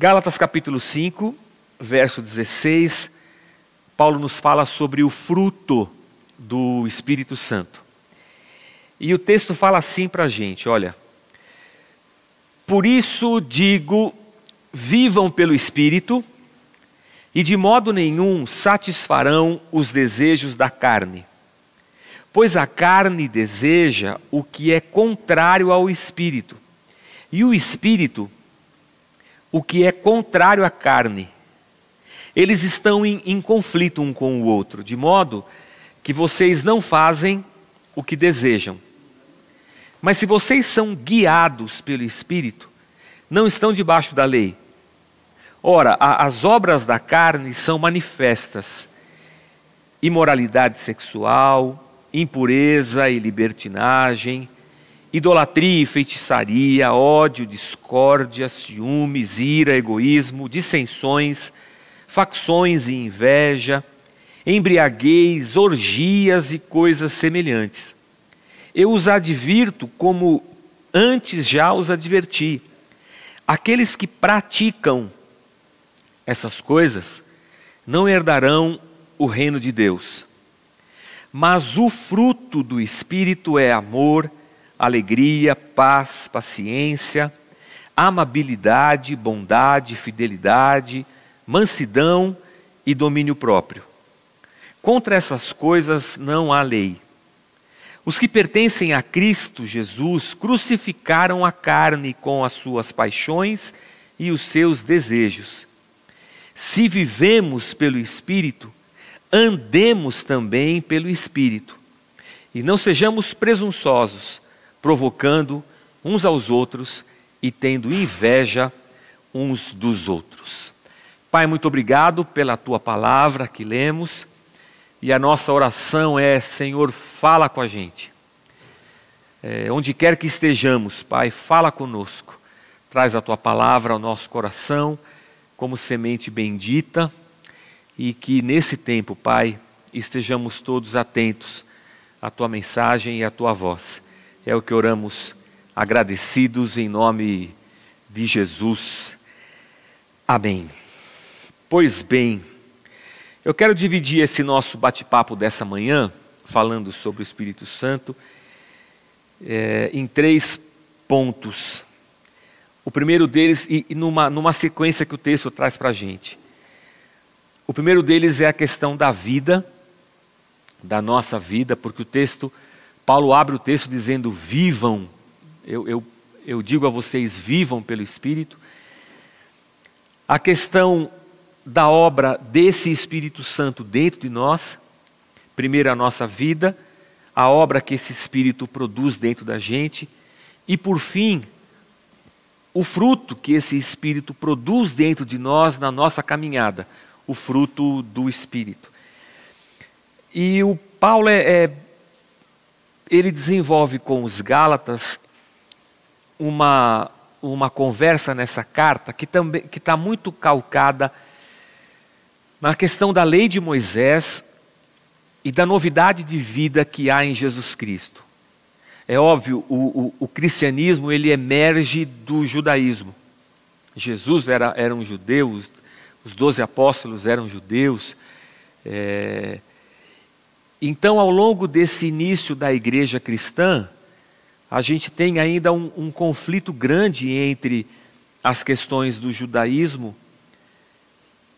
Gálatas capítulo 5, verso 16, Paulo nos fala sobre o fruto do Espírito Santo. E o texto fala assim para a gente: olha, por isso digo, vivam pelo Espírito, e de modo nenhum satisfarão os desejos da carne. Pois a carne deseja o que é contrário ao espírito, e o espírito o que é contrário à carne. Eles estão em, em conflito um com o outro, de modo que vocês não fazem o que desejam. Mas se vocês são guiados pelo Espírito, não estão debaixo da lei. Ora, a, as obras da carne são manifestas: imoralidade sexual, impureza e libertinagem, idolatria e feitiçaria, ódio, discórdia, ciúmes, ira, egoísmo, dissensões, facções e inveja, embriaguez, orgias e coisas semelhantes. Eu os advirto como antes já os adverti. Aqueles que praticam essas coisas não herdarão o reino de Deus. Mas o fruto do Espírito é amor, alegria, paz, paciência, amabilidade, bondade, fidelidade, mansidão e domínio próprio. Contra essas coisas não há lei. Os que pertencem a Cristo Jesus crucificaram a carne com as suas paixões e os seus desejos. Se vivemos pelo Espírito, andemos também pelo Espírito. E não sejamos presunçosos, provocando uns aos outros e tendo inveja uns dos outros. Pai, muito obrigado pela tua palavra que lemos. E a nossa oração é: Senhor, fala com a gente. É, onde quer que estejamos, Pai, fala conosco. Traz a tua palavra ao nosso coração como semente bendita e que nesse tempo, Pai, estejamos todos atentos à tua mensagem e à tua voz. É o que oramos agradecidos em nome de Jesus. Amém. Pois bem, eu quero dividir esse nosso bate-papo dessa manhã, falando sobre o Espírito Santo, é, em três pontos. O primeiro deles, e, e numa, numa sequência que o texto traz para a gente. O primeiro deles é a questão da vida, da nossa vida, porque o texto, Paulo abre o texto dizendo: vivam, eu, eu, eu digo a vocês, vivam pelo Espírito. A questão da obra desse Espírito Santo dentro de nós. Primeiro, a nossa vida, a obra que esse Espírito produz dentro da gente. E, por fim, o fruto que esse Espírito produz dentro de nós na nossa caminhada o fruto do Espírito. E o Paulo é, é ele desenvolve com os Gálatas uma, uma conversa nessa carta que também que está muito calcada na questão da lei de Moisés e da novidade de vida que há em Jesus Cristo. É óbvio, o, o, o cristianismo ele emerge do judaísmo. Jesus era, era um judeu, os, doze apóstolos eram judeus. É, então, ao longo desse início da igreja cristã, a gente tem ainda um, um conflito grande entre as questões do judaísmo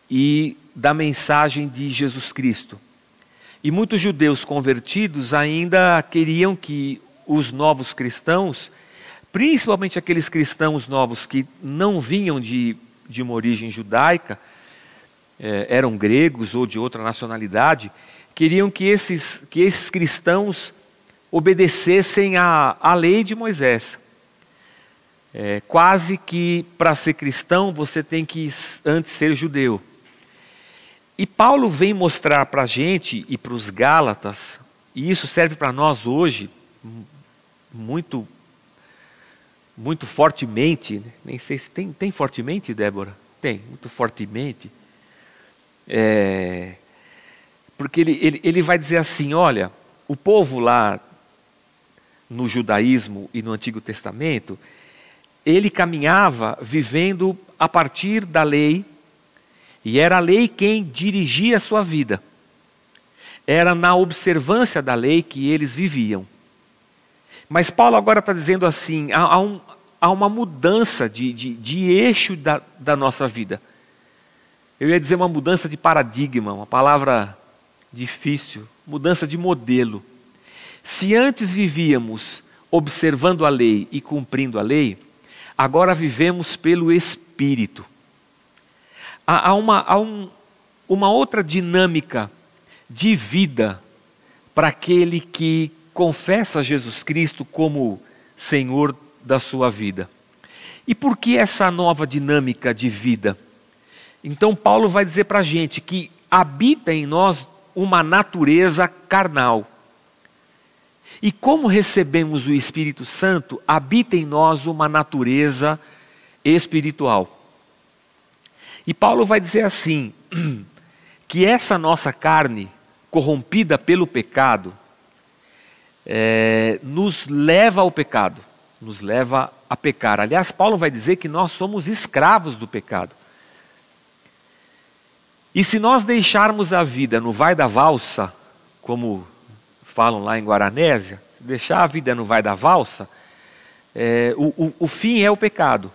e da mensagem de Jesus Cristo. E muitos judeus convertidos ainda queriam que os novos cristãos, principalmente aqueles cristãos novos que não vinham de, de uma origem judaica, eh, eram gregos ou de outra nacionalidade, queriam que esses, que esses cristãos obedecessem à, à lei de Moisés. É, quase que para ser cristão você tem que antes ser judeu. E Paulo vem mostrar para a gente e para os Gálatas, e isso serve para nós hoje, muito, muito fortemente, né? nem sei se tem, tem fortemente, Débora? Tem, muito fortemente. É, porque ele, ele, ele vai dizer assim: olha, o povo lá no judaísmo e no Antigo Testamento, ele caminhava vivendo a partir da lei, e era a lei quem dirigia a sua vida. Era na observância da lei que eles viviam. Mas Paulo agora está dizendo assim: há, há, um, há uma mudança de, de, de eixo da, da nossa vida. Eu ia dizer uma mudança de paradigma, uma palavra difícil, mudança de modelo. Se antes vivíamos observando a lei e cumprindo a lei, agora vivemos pelo Espírito. Há, há, uma, há um, uma outra dinâmica de vida para aquele que confessa Jesus Cristo como Senhor da sua vida. E por que essa nova dinâmica de vida? Então, Paulo vai dizer para a gente que habita em nós uma natureza carnal. E como recebemos o Espírito Santo, habita em nós uma natureza espiritual. E Paulo vai dizer assim: que essa nossa carne, corrompida pelo pecado, é, nos leva ao pecado, nos leva a pecar. Aliás, Paulo vai dizer que nós somos escravos do pecado. E se nós deixarmos a vida no vai da valsa, como falam lá em Guaranésia, deixar a vida no vai da valsa, é, o, o, o fim é o pecado.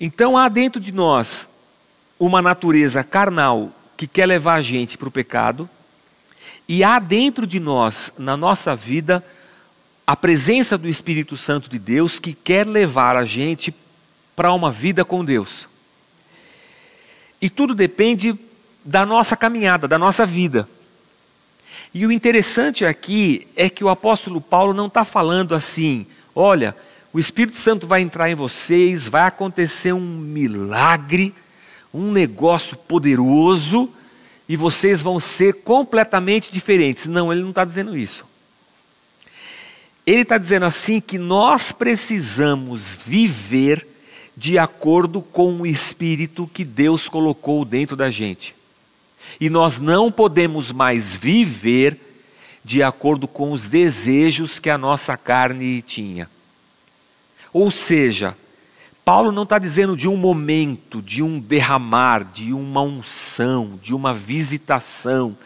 Então há dentro de nós uma natureza carnal que quer levar a gente para o pecado, e há dentro de nós, na nossa vida, a presença do Espírito Santo de Deus que quer levar a gente para uma vida com Deus. E tudo depende da nossa caminhada, da nossa vida. E o interessante aqui é que o apóstolo Paulo não está falando assim, olha, o Espírito Santo vai entrar em vocês, vai acontecer um milagre, um negócio poderoso, e vocês vão ser completamente diferentes. Não, ele não está dizendo isso. Ele está dizendo assim que nós precisamos viver de acordo com o espírito que Deus colocou dentro da gente. E nós não podemos mais viver de acordo com os desejos que a nossa carne tinha. Ou seja, Paulo não está dizendo de um momento, de um derramar, de uma unção, de uma visitação,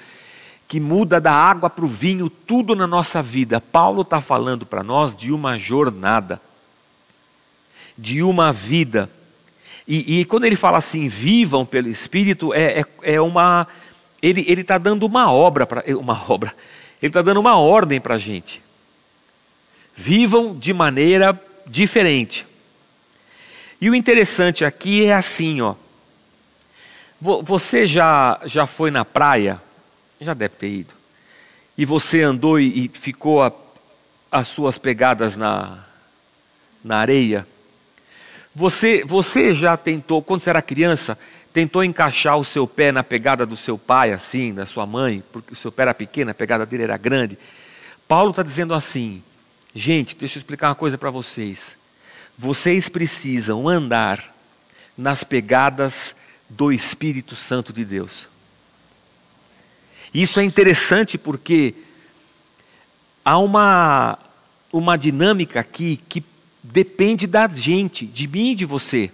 que muda da água para o vinho tudo na nossa vida. Paulo está falando para nós de uma jornada de uma vida. E, e, quando ele fala assim, vivam pelo Espírito, é, é, é uma. Ele está dando uma obra para. Uma obra. Ele está dando uma ordem para a gente. Vivam de maneira diferente. E o interessante aqui é assim, ó. Você já, já foi na praia? Já deve ter ido. E você andou e, e ficou a, as suas pegadas na, na areia? Você, você já tentou, quando você era criança, tentou encaixar o seu pé na pegada do seu pai, assim, da sua mãe, porque o seu pé era pequeno, a pegada dele era grande? Paulo está dizendo assim, gente, deixa eu explicar uma coisa para vocês. Vocês precisam andar nas pegadas do Espírito Santo de Deus. Isso é interessante porque há uma, uma dinâmica aqui que depende da gente, de mim e de você.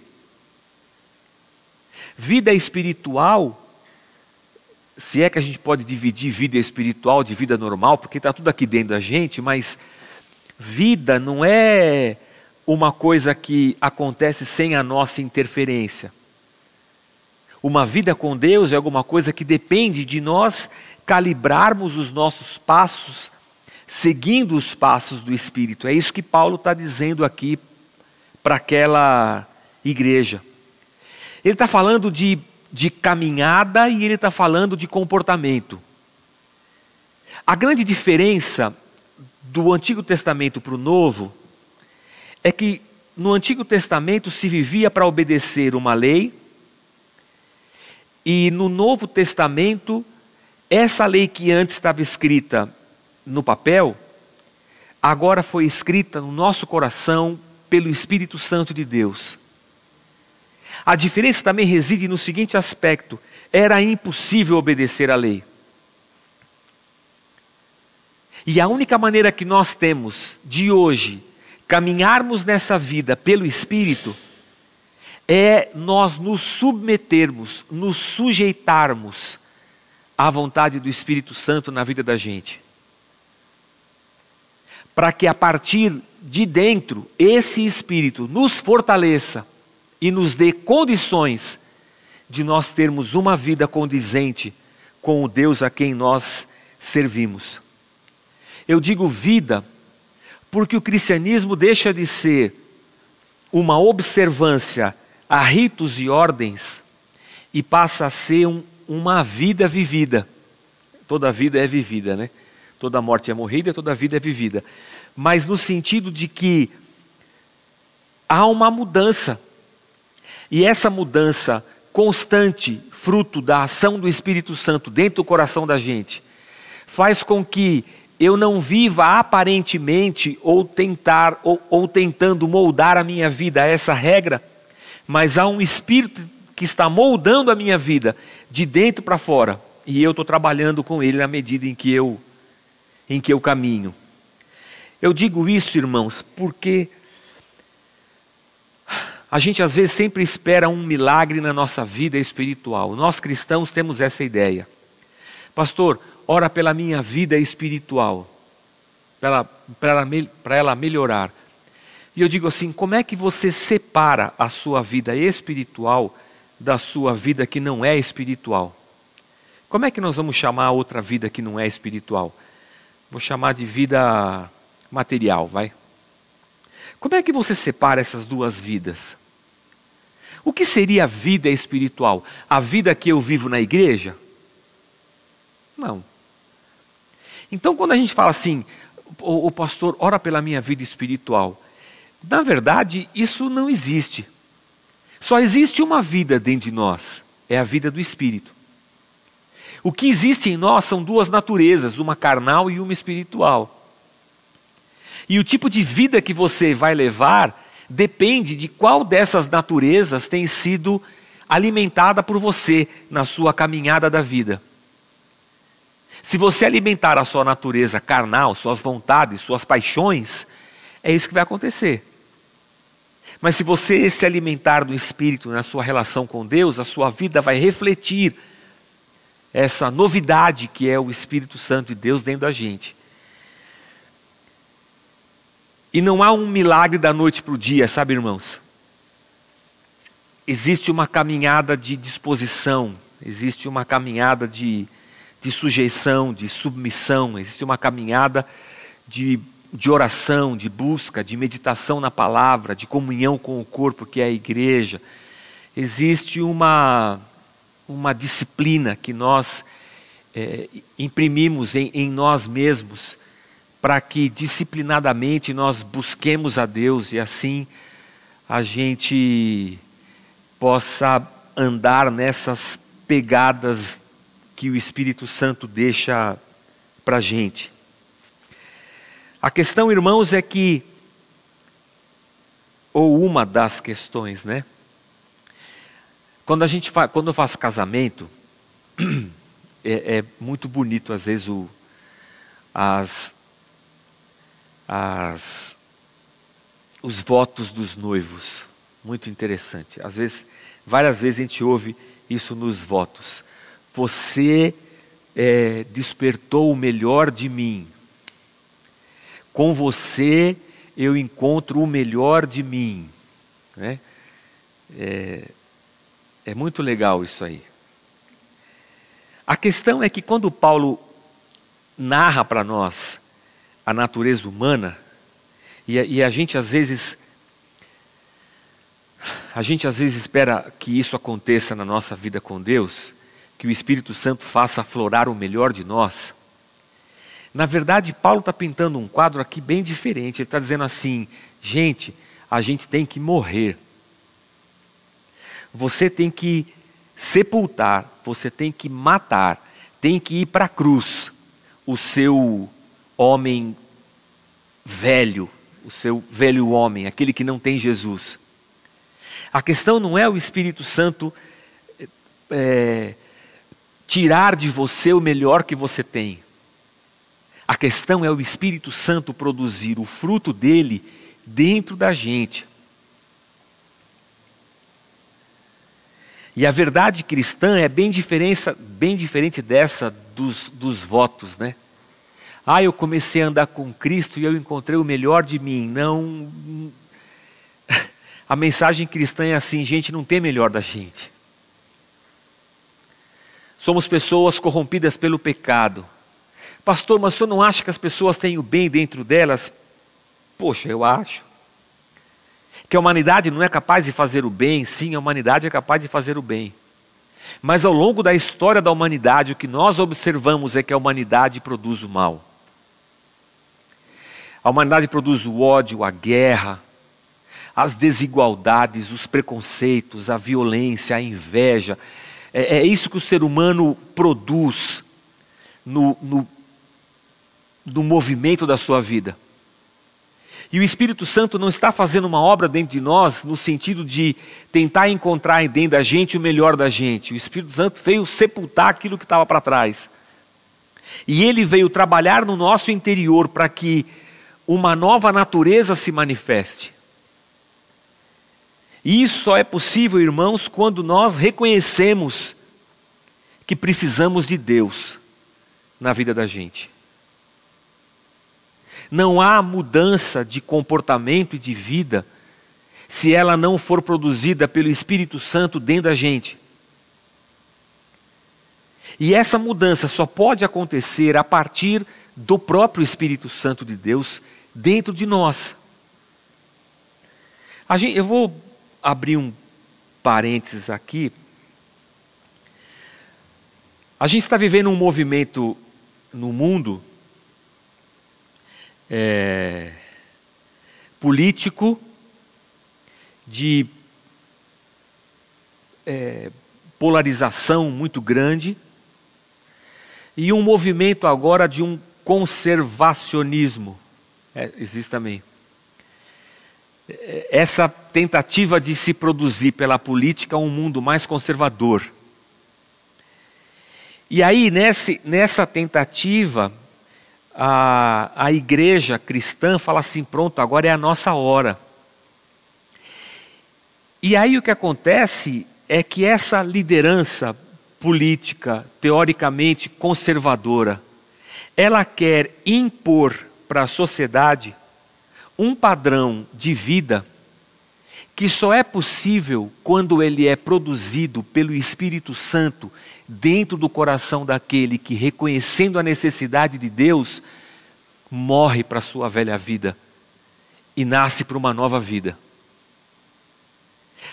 Vida espiritual, se é que a gente pode dividir vida espiritual de vida normal, porque está tudo aqui dentro da gente, mas vida não é uma coisa que acontece sem a nossa interferência. Uma vida com Deus é alguma coisa que depende de nós calibrarmos os nossos passos seguindo os passos do Espírito. É isso que Paulo está dizendo aqui para aquela igreja. Ele está falando de, de caminhada e ele está falando de comportamento. A grande diferença do Antigo Testamento para o Novo é que no Antigo Testamento se vivia para obedecer uma lei, e no Novo Testamento, essa lei que antes estava escrita no papel, agora foi escrita no nosso coração pelo Espírito Santo de Deus. A diferença também reside no seguinte aspecto: era impossível obedecer à lei. E a única maneira que nós temos de hoje Caminharmos nessa vida pelo Espírito é nós nos submetermos, nos sujeitarmos à vontade do Espírito Santo na vida da gente. Para que a partir de dentro esse Espírito nos fortaleça e nos dê condições de nós termos uma vida condizente com o Deus a quem nós servimos. Eu digo vida porque o cristianismo deixa de ser uma observância a ritos e ordens e passa a ser um, uma vida vivida. Toda vida é vivida, né? Toda morte é morrida, toda vida é vivida. Mas no sentido de que há uma mudança. E essa mudança constante, fruto da ação do Espírito Santo dentro do coração da gente, faz com que eu não viva aparentemente ou tentar ou, ou tentando moldar a minha vida a essa regra, mas há um espírito que está moldando a minha vida de dentro para fora, e eu estou trabalhando com ele na medida em que eu em que eu caminho. Eu digo isso, irmãos, porque a gente às vezes sempre espera um milagre na nossa vida espiritual. Nós cristãos temos essa ideia. Pastor, ora pela minha vida espiritual, para ela, ela, melhorar. E eu digo assim: como é que você separa a sua vida espiritual da sua vida que não é espiritual? Como é que nós vamos chamar a outra vida que não é espiritual? Vou chamar de vida material, vai. Como é que você separa essas duas vidas? O que seria a vida espiritual? A vida que eu vivo na igreja? Não. Então, quando a gente fala assim, o, o pastor ora pela minha vida espiritual, na verdade, isso não existe. Só existe uma vida dentro de nós, é a vida do Espírito. O que existe em nós são duas naturezas, uma carnal e uma espiritual. E o tipo de vida que você vai levar depende de qual dessas naturezas tem sido alimentada por você na sua caminhada da vida. Se você alimentar a sua natureza carnal, suas vontades, suas paixões, é isso que vai acontecer. Mas se você se alimentar do Espírito na sua relação com Deus, a sua vida vai refletir essa novidade que é o Espírito Santo de Deus dentro da gente. E não há um milagre da noite para o dia, sabe, irmãos? Existe uma caminhada de disposição, existe uma caminhada de, de sujeição, de submissão, existe uma caminhada de de oração, de busca, de meditação na palavra, de comunhão com o corpo que é a igreja. Existe uma, uma disciplina que nós é, imprimimos em, em nós mesmos para que disciplinadamente nós busquemos a Deus e assim a gente possa andar nessas pegadas que o Espírito Santo deixa para a gente. A questão, irmãos, é que, ou uma das questões, né? Quando a gente fa, quando eu faço casamento, é, é, muito bonito às vezes o, as, as, os votos dos noivos, muito interessante. Às vezes, várias vezes a gente ouve isso nos votos. Você é, despertou o melhor de mim. Com você eu encontro o melhor de mim. Né? É, é muito legal isso aí. A questão é que quando Paulo narra para nós a natureza humana, e a, e a gente às vezes a gente às vezes espera que isso aconteça na nossa vida com Deus, que o Espírito Santo faça aflorar o melhor de nós. Na verdade, Paulo está pintando um quadro aqui bem diferente. Ele está dizendo assim: gente, a gente tem que morrer. Você tem que sepultar, você tem que matar, tem que ir para a cruz o seu homem velho, o seu velho homem, aquele que não tem Jesus. A questão não é o Espírito Santo é, tirar de você o melhor que você tem. A questão é o Espírito Santo produzir o fruto dele dentro da gente. E a verdade cristã é bem, bem diferente dessa dos, dos votos, né? Ah, eu comecei a andar com Cristo e eu encontrei o melhor de mim. Não. A mensagem cristã é assim: gente, não tem melhor da gente. Somos pessoas corrompidas pelo pecado. Pastor, mas o senhor não acha que as pessoas têm o bem dentro delas? Poxa, eu acho. Que a humanidade não é capaz de fazer o bem, sim, a humanidade é capaz de fazer o bem. Mas ao longo da história da humanidade, o que nós observamos é que a humanidade produz o mal. A humanidade produz o ódio, a guerra, as desigualdades, os preconceitos, a violência, a inveja. É, é isso que o ser humano produz no, no, no movimento da sua vida. E o Espírito Santo não está fazendo uma obra dentro de nós no sentido de tentar encontrar dentro da gente o melhor da gente. O Espírito Santo veio sepultar aquilo que estava para trás. E ele veio trabalhar no nosso interior para que uma nova natureza se manifeste. E isso só é possível, irmãos, quando nós reconhecemos que precisamos de Deus na vida da gente. Não há mudança de comportamento e de vida se ela não for produzida pelo Espírito Santo dentro da gente. E essa mudança só pode acontecer a partir do próprio Espírito Santo de Deus dentro de nós. Gente, eu vou abrir um parênteses aqui. A gente está vivendo um movimento no mundo é, político de é, polarização muito grande e um movimento agora de um conservacionismo. É, existe também. É, essa tentativa de se produzir pela política um mundo mais conservador. E aí, nesse, nessa tentativa, a, a igreja cristã fala assim: pronto, agora é a nossa hora. E aí o que acontece é que essa liderança política, teoricamente conservadora, ela quer impor para a sociedade um padrão de vida que só é possível quando ele é produzido pelo Espírito Santo dentro do coração daquele que, reconhecendo a necessidade de Deus, morre para a sua velha vida e nasce para uma nova vida.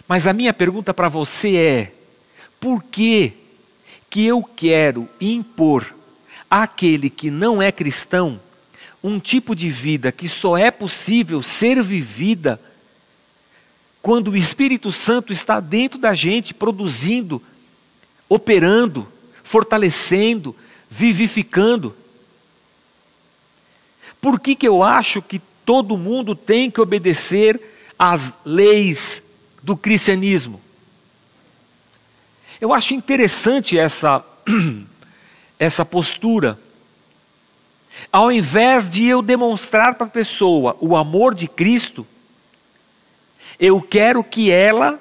Mas a minha pergunta para você é: por que que eu quero impor àquele que não é cristão um tipo de vida que só é possível ser vivida quando o Espírito Santo está dentro da gente, produzindo, operando, fortalecendo, vivificando. Por que, que eu acho que todo mundo tem que obedecer às leis do cristianismo? Eu acho interessante essa, essa postura. Ao invés de eu demonstrar para a pessoa o amor de Cristo, eu quero que ela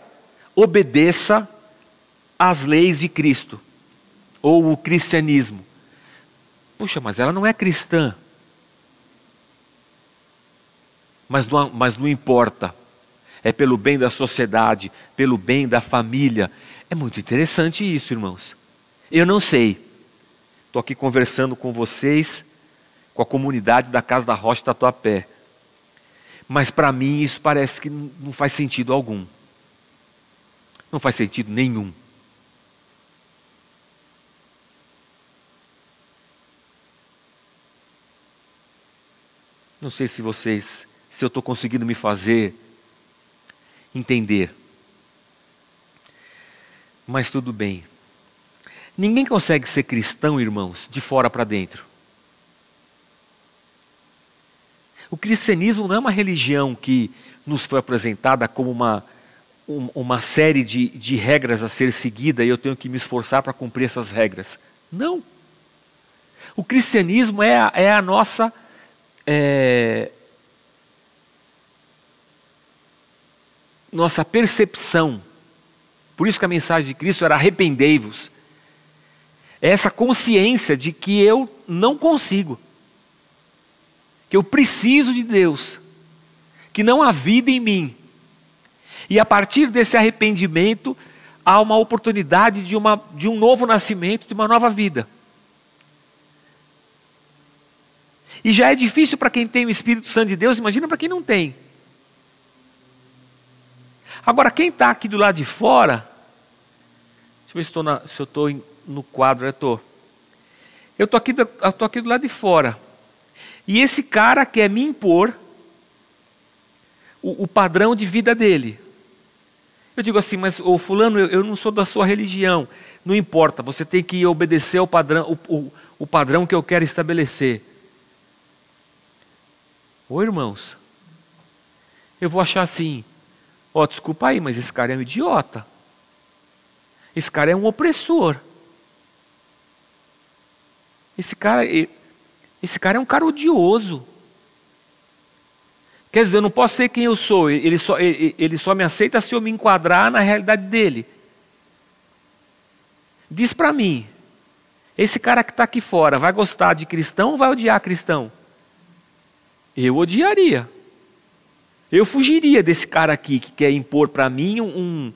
obedeça às leis de Cristo, ou o cristianismo. Puxa, mas ela não é cristã. Mas não, mas não importa. É pelo bem da sociedade, pelo bem da família. É muito interessante isso, irmãos. Eu não sei. Estou aqui conversando com vocês com a comunidade da Casa da Rocha Tatuapé. Mas para mim isso parece que não faz sentido algum. Não faz sentido nenhum. Não sei se vocês, se eu estou conseguindo me fazer entender. Mas tudo bem. Ninguém consegue ser cristão, irmãos, de fora para dentro. O cristianismo não é uma religião que nos foi apresentada como uma, um, uma série de, de regras a ser seguida e eu tenho que me esforçar para cumprir essas regras. Não. O cristianismo é é a nossa. É, nossa percepção. Por isso que a mensagem de Cristo era arrependei-vos. É essa consciência de que eu não consigo, que eu preciso de Deus, que não há vida em mim. E a partir desse arrependimento, há uma oportunidade de, uma, de um novo nascimento, de uma nova vida. E já é difícil para quem tem o Espírito Santo de Deus, imagina para quem não tem. Agora, quem está aqui do lado de fora, deixa eu ver se, na, se eu estou no quadro, eu estou. Eu estou aqui, estou aqui do lado de fora. E esse cara quer me impor o, o padrão de vida dele. Eu digo assim, mas o fulano, eu, eu, não sou da sua religião. Não importa, você tem que obedecer ao padrão, o, o, o padrão que eu quero estabelecer. Ô irmãos, eu vou achar assim, ó, desculpa aí, mas esse cara é um idiota. Esse cara é um opressor. Esse cara, esse cara é um cara odioso. Quer dizer, eu não posso ser quem eu sou, ele só, ele, ele só me aceita se eu me enquadrar na realidade dele. Diz para mim, esse cara que está aqui fora vai gostar de cristão ou vai odiar cristão? Eu odiaria. Eu fugiria desse cara aqui que quer impor para mim um,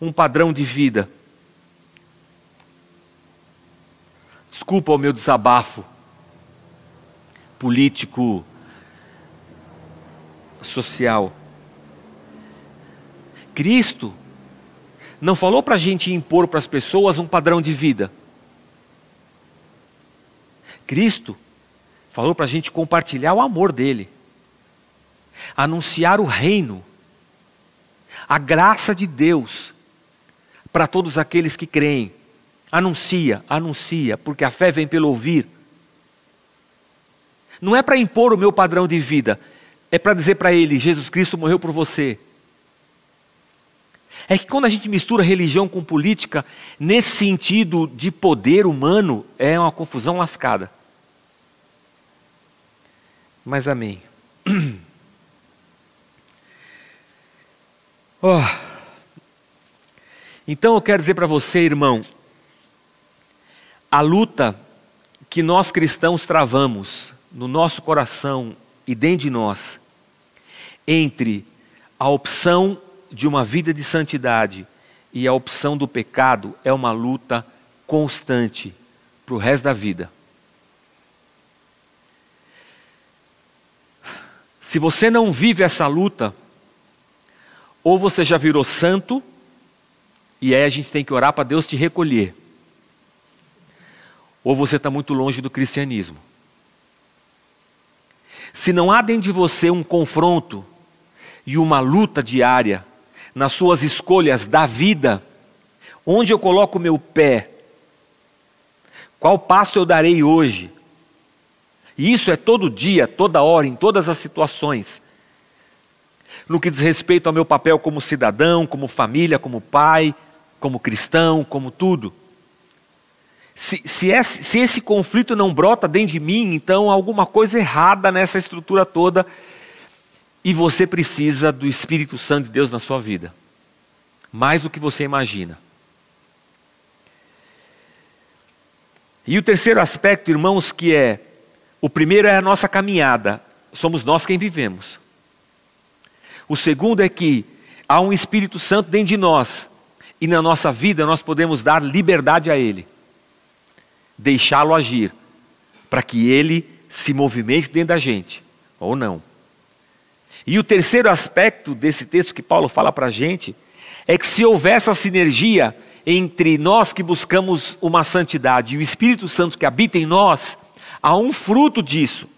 um padrão de vida. Desculpa o meu desabafo político, social. Cristo não falou para a gente impor para as pessoas um padrão de vida. Cristo falou para a gente compartilhar o amor dele, anunciar o reino, a graça de Deus para todos aqueles que creem. Anuncia, anuncia, porque a fé vem pelo ouvir. Não é para impor o meu padrão de vida, é para dizer para ele: Jesus Cristo morreu por você. É que quando a gente mistura religião com política, nesse sentido de poder humano, é uma confusão lascada. Mas amém. Oh. Então eu quero dizer para você, irmão, a luta que nós cristãos travamos no nosso coração e dentro de nós, entre a opção de uma vida de santidade e a opção do pecado, é uma luta constante para o resto da vida. Se você não vive essa luta, ou você já virou santo, e aí a gente tem que orar para Deus te recolher, ou você está muito longe do cristianismo. Se não há dentro de você um confronto e uma luta diária nas suas escolhas da vida, onde eu coloco meu pé, qual passo eu darei hoje, e isso é todo dia, toda hora, em todas as situações. No que diz respeito ao meu papel como cidadão, como família, como pai, como cristão, como tudo. Se, se, esse, se esse conflito não brota dentro de mim, então há alguma coisa errada nessa estrutura toda e você precisa do Espírito Santo de Deus na sua vida. Mais do que você imagina. E o terceiro aspecto, irmãos, que é o primeiro é a nossa caminhada, somos nós quem vivemos. O segundo é que há um Espírito Santo dentro de nós. E na nossa vida nós podemos dar liberdade a Ele. Deixá-lo agir, para que ele se movimente dentro da gente, ou não. E o terceiro aspecto desse texto que Paulo fala para a gente é que se houver essa sinergia entre nós que buscamos uma santidade e o Espírito Santo que habita em nós, há um fruto disso.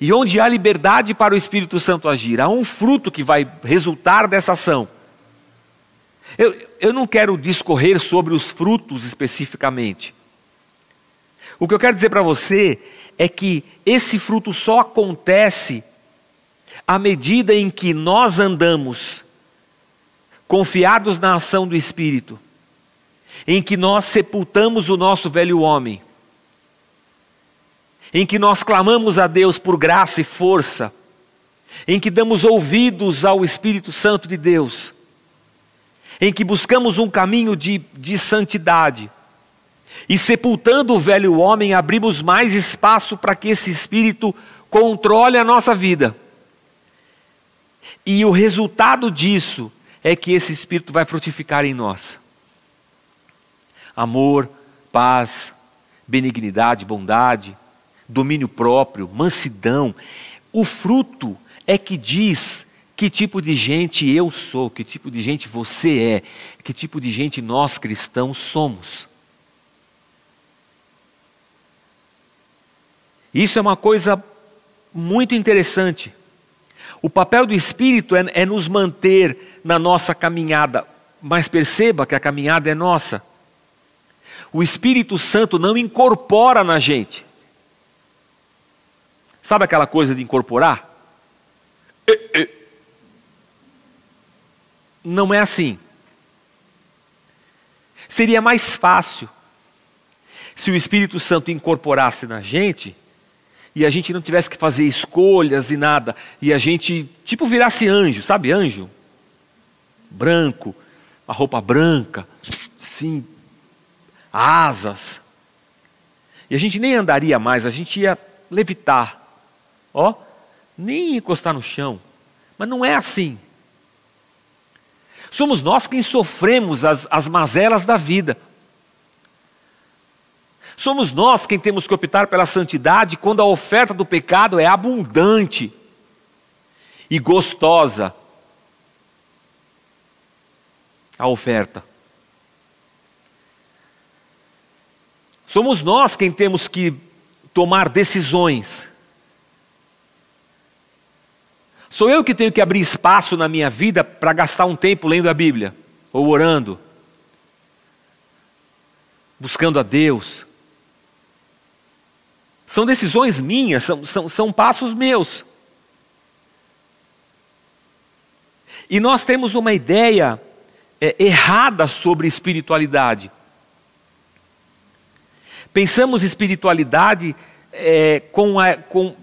E onde há liberdade para o Espírito Santo agir, há um fruto que vai resultar dessa ação. Eu, eu não quero discorrer sobre os frutos especificamente. O que eu quero dizer para você é que esse fruto só acontece à medida em que nós andamos confiados na ação do Espírito, em que nós sepultamos o nosso velho homem, em que nós clamamos a Deus por graça e força, em que damos ouvidos ao Espírito Santo de Deus, em que buscamos um caminho de, de santidade, e sepultando o velho homem, abrimos mais espaço para que esse Espírito controle a nossa vida. E o resultado disso é que esse Espírito vai frutificar em nós. Amor, paz, benignidade, bondade, domínio próprio, mansidão. O fruto é que diz que tipo de gente eu sou, que tipo de gente você é, que tipo de gente nós cristãos somos. Isso é uma coisa muito interessante. O papel do Espírito é, é nos manter na nossa caminhada, mas perceba que a caminhada é nossa. O Espírito Santo não incorpora na gente. Sabe aquela coisa de incorporar? Não é assim. Seria mais fácil se o Espírito Santo incorporasse na gente e a gente não tivesse que fazer escolhas e nada, e a gente, tipo, virasse anjo, sabe, anjo? Branco, a roupa branca, sim, asas. E a gente nem andaria mais, a gente ia levitar, ó, nem encostar no chão. Mas não é assim. Somos nós quem sofremos as, as mazelas da vida. Somos nós quem temos que optar pela santidade quando a oferta do pecado é abundante e gostosa. A oferta. Somos nós quem temos que tomar decisões. Sou eu que tenho que abrir espaço na minha vida para gastar um tempo lendo a Bíblia, ou orando, buscando a Deus. São decisões minhas, são, são, são passos meus. E nós temos uma ideia é, errada sobre espiritualidade. Pensamos espiritualidade é, com, a, com.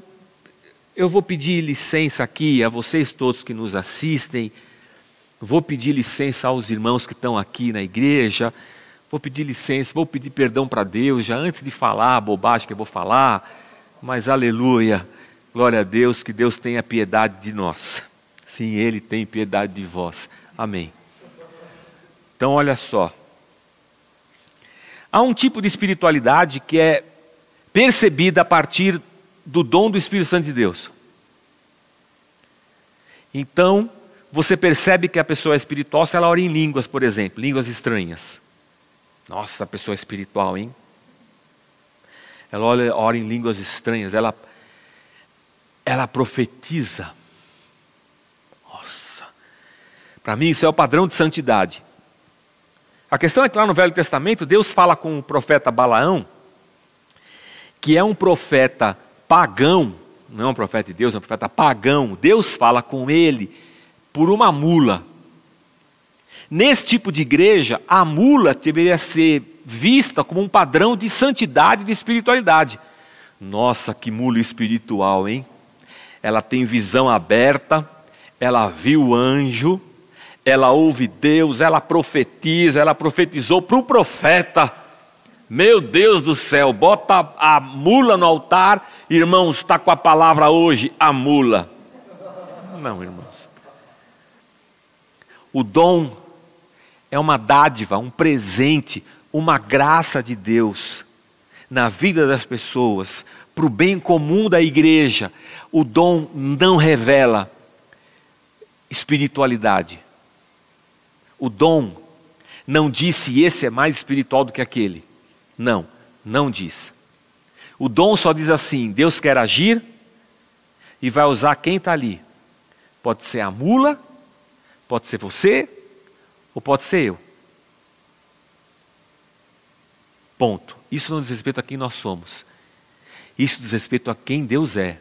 Eu vou pedir licença aqui a vocês todos que nos assistem, vou pedir licença aos irmãos que estão aqui na igreja vou pedir licença, vou pedir perdão para Deus, já antes de falar a bobagem que eu vou falar, mas aleluia, glória a Deus, que Deus tenha piedade de nós. Sim, Ele tem piedade de vós. Amém. Então, olha só. Há um tipo de espiritualidade que é percebida a partir do dom do Espírito Santo de Deus. Então, você percebe que a pessoa é espiritual se ela ora em línguas, por exemplo, línguas estranhas. Nossa, essa pessoa é espiritual, hein? Ela olha, ora em línguas estranhas, ela, ela profetiza. Nossa, para mim isso é o padrão de santidade. A questão é que lá no Velho Testamento, Deus fala com o profeta Balaão, que é um profeta pagão, não é um profeta de Deus, é um profeta pagão. Deus fala com ele por uma mula. Nesse tipo de igreja, a mula deveria ser vista como um padrão de santidade e de espiritualidade. Nossa, que mula espiritual, hein? Ela tem visão aberta, ela viu o anjo, ela ouve Deus, ela profetiza, ela profetizou para o profeta. Meu Deus do céu, bota a mula no altar, irmãos, está com a palavra hoje, a mula. Não, irmãos. O dom é uma dádiva, um presente, uma graça de Deus na vida das pessoas, para o bem comum da igreja. O dom não revela espiritualidade. O dom não diz se esse é mais espiritual do que aquele. Não, não diz. O dom só diz assim: Deus quer agir e vai usar quem está ali. Pode ser a mula, pode ser você, ou pode ser eu. Ponto. Isso não diz respeito a quem nós somos. Isso diz respeito a quem Deus é.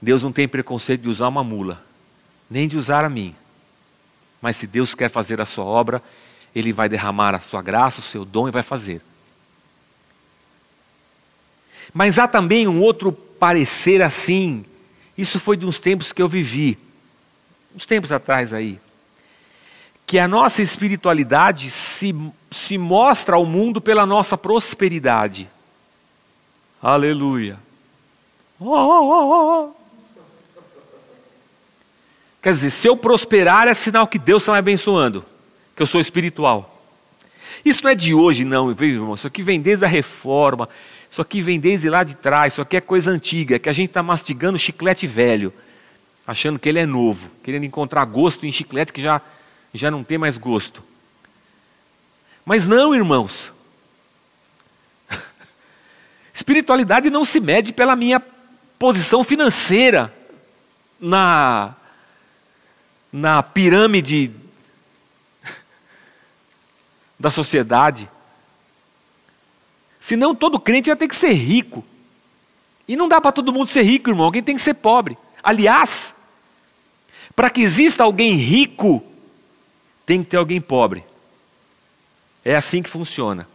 Deus não tem preconceito de usar uma mula, nem de usar a mim. Mas se Deus quer fazer a sua obra, Ele vai derramar a sua graça, o seu dom e vai fazer. Mas há também um outro parecer assim, Isso foi de uns tempos que eu vivi, uns tempos atrás aí. Que a nossa espiritualidade se, se mostra ao mundo pela nossa prosperidade. Aleluia. Oh, oh, oh, Quer dizer, se eu prosperar é sinal que Deus está me abençoando, que eu sou espiritual. Isso não é de hoje, não, viu, irmão? Isso aqui vem desde a reforma, isso aqui vem desde lá de trás, isso aqui é coisa antiga, é que a gente está mastigando chiclete velho, achando que ele é novo, querendo encontrar gosto em chiclete que já, já não tem mais gosto. Mas não, irmãos. Espiritualidade não se mede pela minha posição financeira na, na pirâmide da sociedade. Senão todo crente ia ter que ser rico. E não dá para todo mundo ser rico, irmão. Alguém tem que ser pobre. Aliás, para que exista alguém rico, tem que ter alguém pobre. É assim que funciona.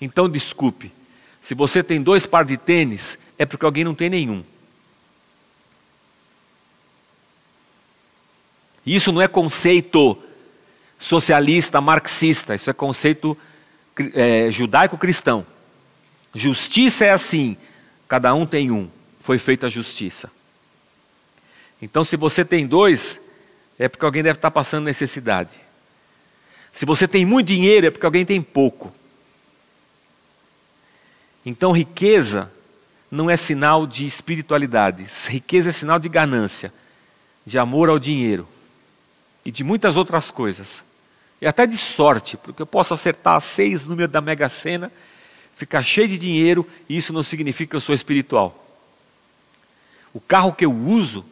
Então, desculpe, se você tem dois pares de tênis, é porque alguém não tem nenhum. Isso não é conceito socialista, marxista, isso é conceito é, judaico-cristão. Justiça é assim, cada um tem um, foi feita a justiça. Então, se você tem dois, é porque alguém deve estar passando necessidade. Se você tem muito dinheiro, é porque alguém tem pouco. Então, riqueza não é sinal de espiritualidade, riqueza é sinal de ganância, de amor ao dinheiro e de muitas outras coisas. E até de sorte, porque eu posso acertar seis números da Mega Sena, ficar cheio de dinheiro, e isso não significa que eu sou espiritual. O carro que eu uso,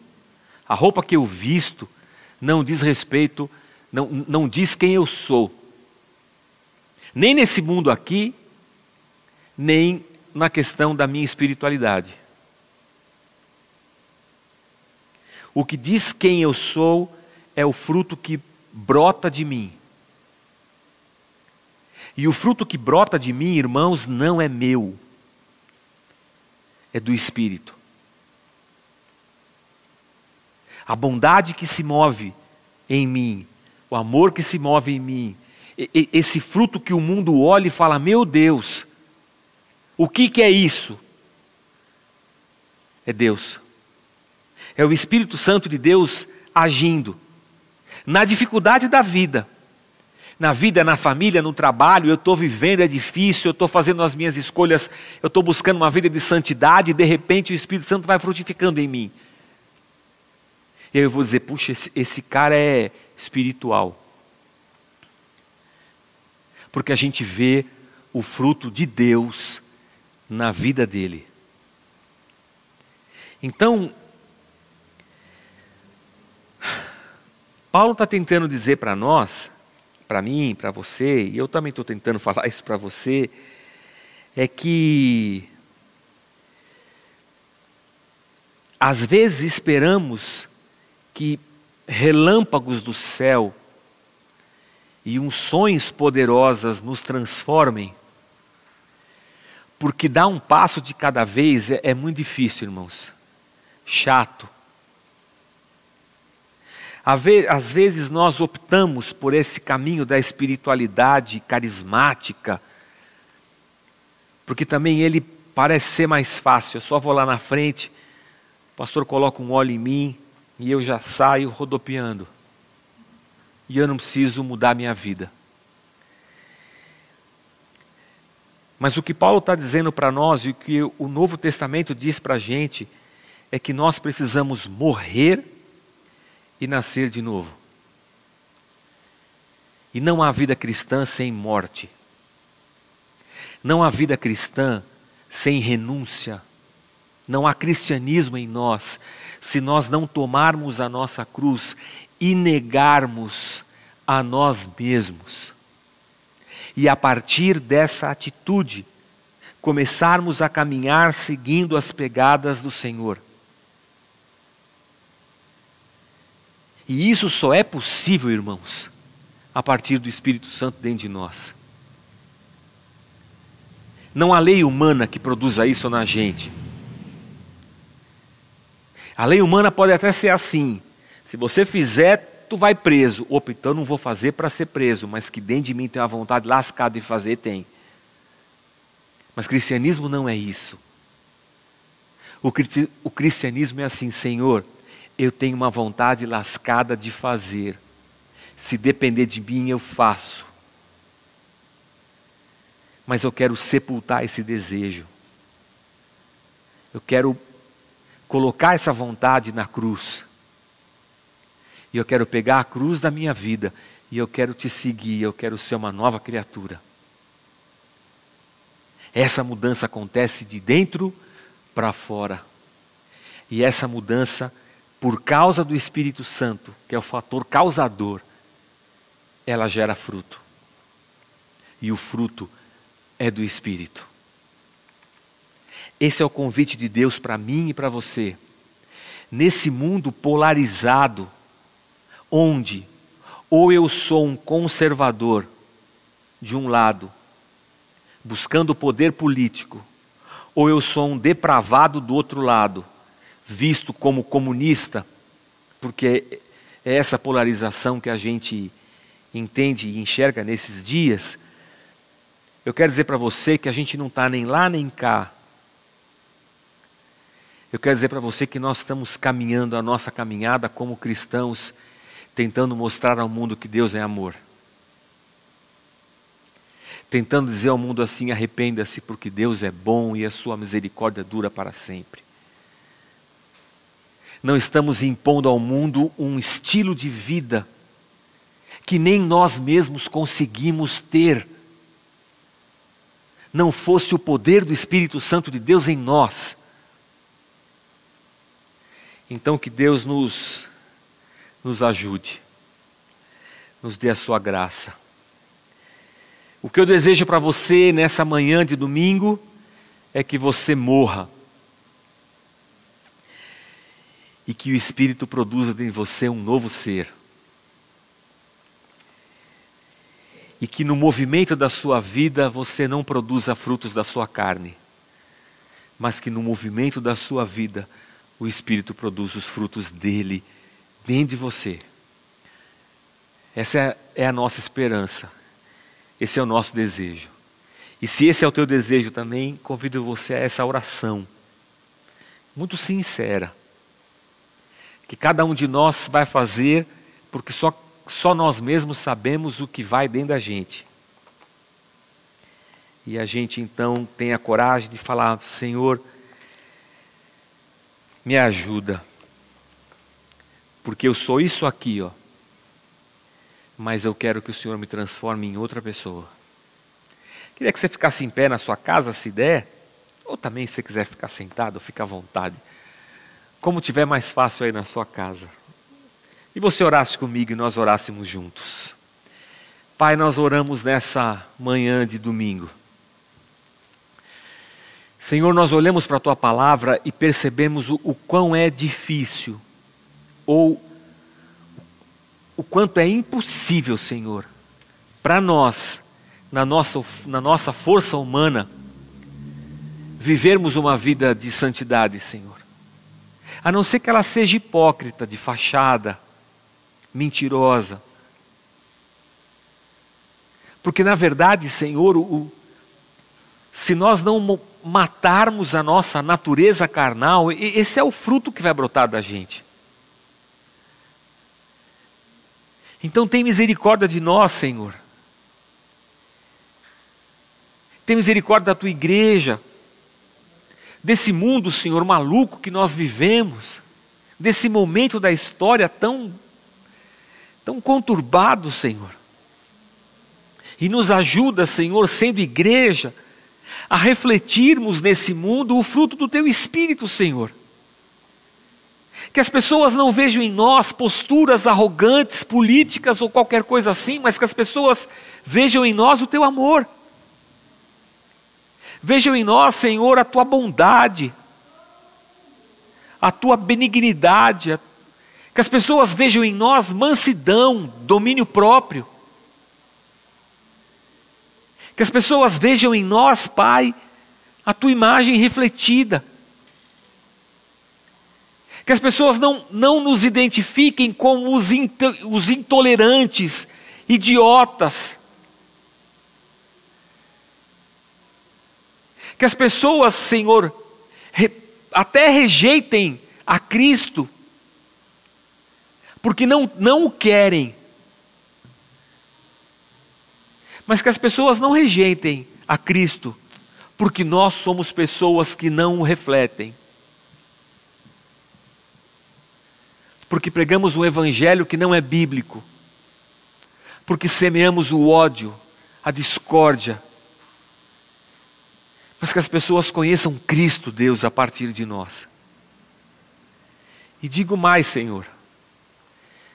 a roupa que eu visto, não diz respeito, não, não diz quem eu sou. Nem nesse mundo aqui, nem na questão da minha espiritualidade. O que diz quem eu sou é o fruto que brota de mim. E o fruto que brota de mim, irmãos, não é meu, é do Espírito. A bondade que se move em mim, o amor que se move em mim, esse fruto que o mundo olha e fala: Meu Deus, o que, que é isso? É Deus, é o Espírito Santo de Deus agindo na dificuldade da vida na vida, na família, no trabalho, eu estou vivendo, é difícil, eu estou fazendo as minhas escolhas, eu estou buscando uma vida de santidade, e de repente o Espírito Santo vai frutificando em mim. E aí eu vou dizer, puxa, esse, esse cara é espiritual. Porque a gente vê o fruto de Deus na vida dele. Então, Paulo está tentando dizer para nós para mim, para você, e eu também estou tentando falar isso para você, é que às vezes esperamos que relâmpagos do céu e unções poderosas nos transformem, porque dar um passo de cada vez é, é muito difícil, irmãos, chato às vezes nós optamos por esse caminho da espiritualidade carismática, porque também ele parece ser mais fácil. Eu só vou lá na frente, o pastor coloca um óleo em mim e eu já saio rodopiando. E eu não preciso mudar minha vida. Mas o que Paulo está dizendo para nós e o que o Novo Testamento diz para a gente é que nós precisamos morrer e nascer de novo. E não há vida cristã sem morte. Não há vida cristã sem renúncia. Não há cristianismo em nós se nós não tomarmos a nossa cruz e negarmos a nós mesmos. E a partir dessa atitude, começarmos a caminhar seguindo as pegadas do Senhor. E isso só é possível, irmãos, a partir do Espírito Santo dentro de nós. Não há lei humana que produza isso na gente. A lei humana pode até ser assim. Se você fizer, tu vai preso. Opa, então não vou fazer para ser preso, mas que dentro de mim tem uma vontade lascada de fazer, tem. Mas cristianismo não é isso. O, o cristianismo é assim, Senhor, eu tenho uma vontade lascada de fazer. Se depender de mim, eu faço. Mas eu quero sepultar esse desejo. Eu quero colocar essa vontade na cruz. E eu quero pegar a cruz da minha vida e eu quero te seguir, eu quero ser uma nova criatura. Essa mudança acontece de dentro para fora. E essa mudança, por causa do Espírito Santo, que é o fator causador, ela gera fruto. E o fruto é do Espírito. Esse é o convite de Deus para mim e para você. Nesse mundo polarizado, onde ou eu sou um conservador de um lado, buscando poder político, ou eu sou um depravado do outro lado, visto como comunista, porque é essa polarização que a gente entende e enxerga nesses dias. Eu quero dizer para você que a gente não está nem lá nem cá. Eu quero dizer para você que nós estamos caminhando a nossa caminhada como cristãos, tentando mostrar ao mundo que Deus é amor tentando dizer ao mundo assim: arrependa-se, porque Deus é bom e a sua misericórdia dura para sempre. Não estamos impondo ao mundo um estilo de vida que nem nós mesmos conseguimos ter. Não fosse o poder do Espírito Santo de Deus em nós. Então que Deus nos nos ajude. Nos dê a sua graça o que eu desejo para você nessa manhã de domingo é que você morra. E que o Espírito produza em você um novo ser. E que no movimento da sua vida você não produza frutos da sua carne, mas que no movimento da sua vida o Espírito produza os frutos dele dentro de você. Essa é, é a nossa esperança. Esse é o nosso desejo. E se esse é o teu desejo também, convido você a essa oração, muito sincera, que cada um de nós vai fazer, porque só, só nós mesmos sabemos o que vai dentro da gente. E a gente então tem a coragem de falar: Senhor, me ajuda, porque eu sou isso aqui, ó mas eu quero que o Senhor me transforme em outra pessoa. Queria que você ficasse em pé na sua casa, se der, ou também se você quiser ficar sentado, fica à vontade. Como tiver mais fácil aí na sua casa. E você orasse comigo e nós orássemos juntos. Pai, nós oramos nessa manhã de domingo. Senhor, nós olhamos para a tua palavra e percebemos o, o quão é difícil ou o quanto é impossível, Senhor, para nós, na nossa, na nossa força humana, vivermos uma vida de santidade, Senhor. A não ser que ela seja hipócrita, de fachada, mentirosa. Porque na verdade, Senhor, o, se nós não matarmos a nossa natureza carnal, esse é o fruto que vai brotar da gente. Então tem misericórdia de nós, Senhor. Tem misericórdia da tua igreja, desse mundo, Senhor, maluco que nós vivemos, desse momento da história tão, tão conturbado, Senhor. E nos ajuda, Senhor, sendo igreja, a refletirmos nesse mundo o fruto do teu Espírito, Senhor. Que as pessoas não vejam em nós posturas arrogantes, políticas ou qualquer coisa assim, mas que as pessoas vejam em nós o teu amor. Vejam em nós, Senhor, a tua bondade, a tua benignidade, que as pessoas vejam em nós mansidão, domínio próprio. Que as pessoas vejam em nós, Pai, a tua imagem refletida. Que as pessoas não, não nos identifiquem como os, os intolerantes, idiotas. Que as pessoas, Senhor, re, até rejeitem a Cristo, porque não, não o querem. Mas que as pessoas não rejeitem a Cristo, porque nós somos pessoas que não o refletem. Porque pregamos um evangelho que não é bíblico. Porque semeamos o ódio, a discórdia. Mas que as pessoas conheçam Cristo, Deus, a partir de nós. E digo mais, Senhor,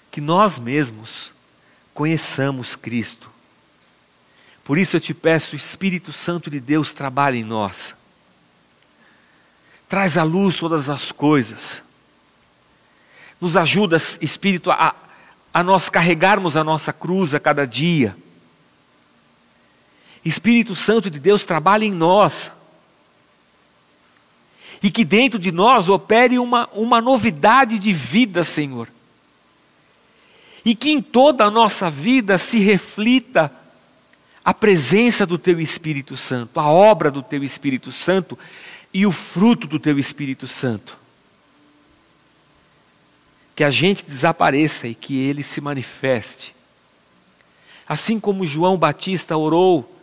que nós mesmos conheçamos Cristo por isso eu te peço, Espírito Santo de Deus, trabalhe em nós. Traz à luz todas as coisas. Nos ajuda, Espírito, a, a nós carregarmos a nossa cruz a cada dia. Espírito Santo de Deus, trabalhe em nós. E que dentro de nós opere uma, uma novidade de vida, Senhor. E que em toda a nossa vida se reflita a presença do Teu Espírito Santo, a obra do Teu Espírito Santo e o fruto do Teu Espírito Santo. Que a gente desapareça e que ele se manifeste. Assim como João Batista orou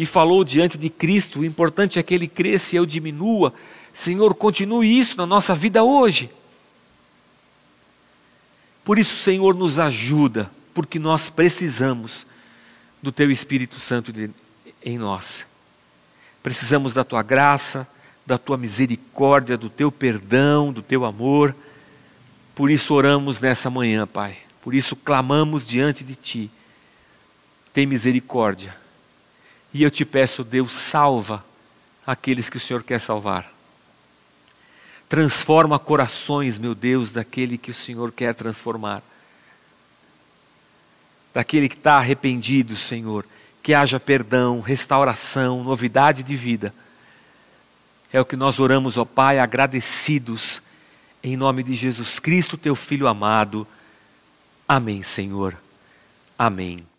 e falou diante de Cristo, o importante é que ele cresça e eu diminua. Senhor, continue isso na nossa vida hoje. Por isso, Senhor, nos ajuda, porque nós precisamos do Teu Espírito Santo em nós. Precisamos da Tua graça, da Tua misericórdia, do Teu perdão, do Teu amor. Por isso oramos nessa manhã, Pai. Por isso clamamos diante de Ti. Tem misericórdia. E eu te peço, Deus, salva aqueles que o Senhor quer salvar. Transforma corações, meu Deus, daquele que o Senhor quer transformar daquele que está arrependido, Senhor, que haja perdão, restauração, novidade de vida. É o que nós oramos, ó Pai, agradecidos, em nome de Jesus Cristo, teu Filho amado. Amém, Senhor. Amém.